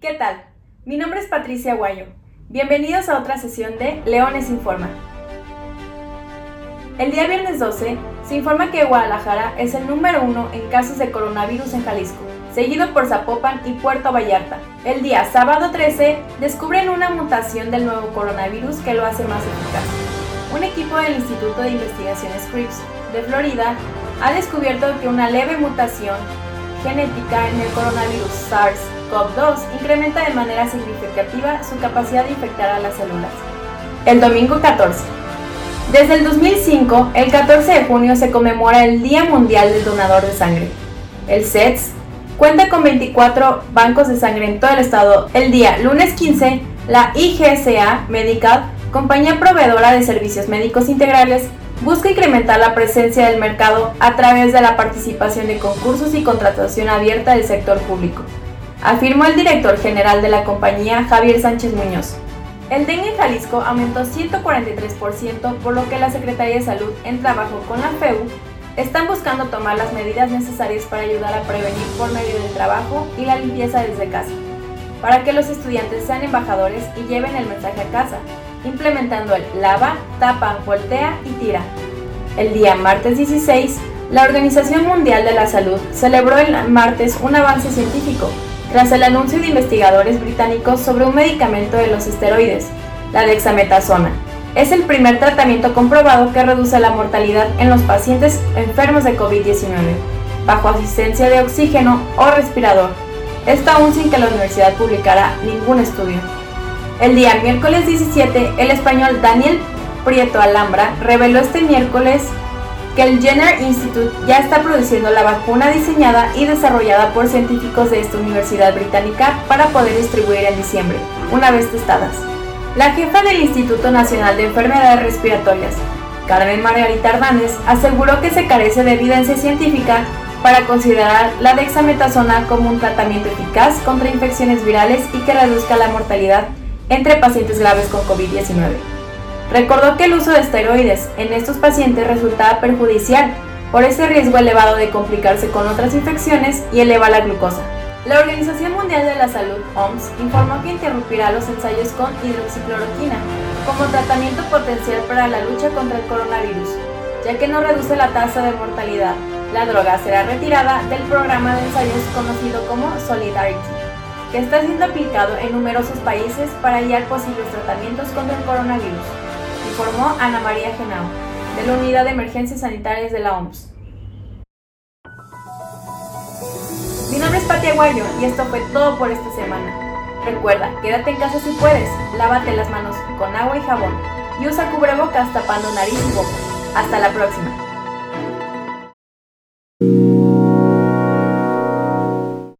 ¿Qué tal? Mi nombre es Patricia Guayo. Bienvenidos a otra sesión de Leones Informa. El día viernes 12 se informa que Guadalajara es el número uno en casos de coronavirus en Jalisco, seguido por Zapopan y Puerto Vallarta. El día sábado 13 descubren una mutación del nuevo coronavirus que lo hace más eficaz. Un equipo del Instituto de Investigaciones Scripps de Florida ha descubierto que una leve mutación genética en el coronavirus SARS-CoV-2 incrementa de manera significativa su capacidad de infectar a las células. El domingo 14. Desde el 2005, el 14 de junio se conmemora el Día Mundial del Donador de Sangre. El CETS cuenta con 24 bancos de sangre en todo el estado. El día lunes 15, la IGSA Medical, compañía proveedora de servicios médicos integrales, busca incrementar la presencia del mercado a través de la participación de concursos y contratación abierta del sector público, afirmó el director general de la compañía Javier Sánchez Muñoz. El dengue en Jalisco aumentó 143%, por lo que la Secretaría de Salud, en trabajo con la FEU, están buscando tomar las medidas necesarias para ayudar a prevenir por medio del trabajo y la limpieza desde casa, para que los estudiantes sean embajadores y lleven el mensaje a casa, implementando el lava, tapa, voltea y tira. El día martes 16, la Organización Mundial de la Salud celebró el martes un avance científico tras el anuncio de investigadores británicos sobre un medicamento de los esteroides, la dexametasona. Es el primer tratamiento comprobado que reduce la mortalidad en los pacientes enfermos de COVID-19, bajo asistencia de oxígeno o respirador. Esto aún sin que la universidad publicara ningún estudio. El día miércoles 17, el español Daniel Prieto Alhambra reveló este miércoles que el Jenner Institute ya está produciendo la vacuna diseñada y desarrollada por científicos de esta universidad británica para poder distribuir en diciembre, una vez testadas. La jefa del Instituto Nacional de Enfermedades Respiratorias, Carmen Margarita Hernández, aseguró que se carece de evidencia científica para considerar la dexametasona como un tratamiento eficaz contra infecciones virales y que reduzca la mortalidad entre pacientes graves con COVID-19. Recordó que el uso de esteroides en estos pacientes resultaba perjudicial por ese riesgo elevado de complicarse con otras infecciones y eleva la glucosa. La Organización Mundial de la Salud, OMS, informó que interrumpirá los ensayos con hidroxicloroquina como tratamiento potencial para la lucha contra el coronavirus, ya que no reduce la tasa de mortalidad. La droga será retirada del programa de ensayos conocido como Solidarity que está siendo aplicado en numerosos países para hallar posibles tratamientos contra el coronavirus, informó Ana María Genao, de la Unidad de Emergencias Sanitarias de la OMS. Mi nombre es Pati Aguayo y esto fue todo por esta semana. Recuerda, quédate en casa si puedes, lávate las manos con agua y jabón y usa cubrebocas tapando nariz y boca. Hasta la próxima.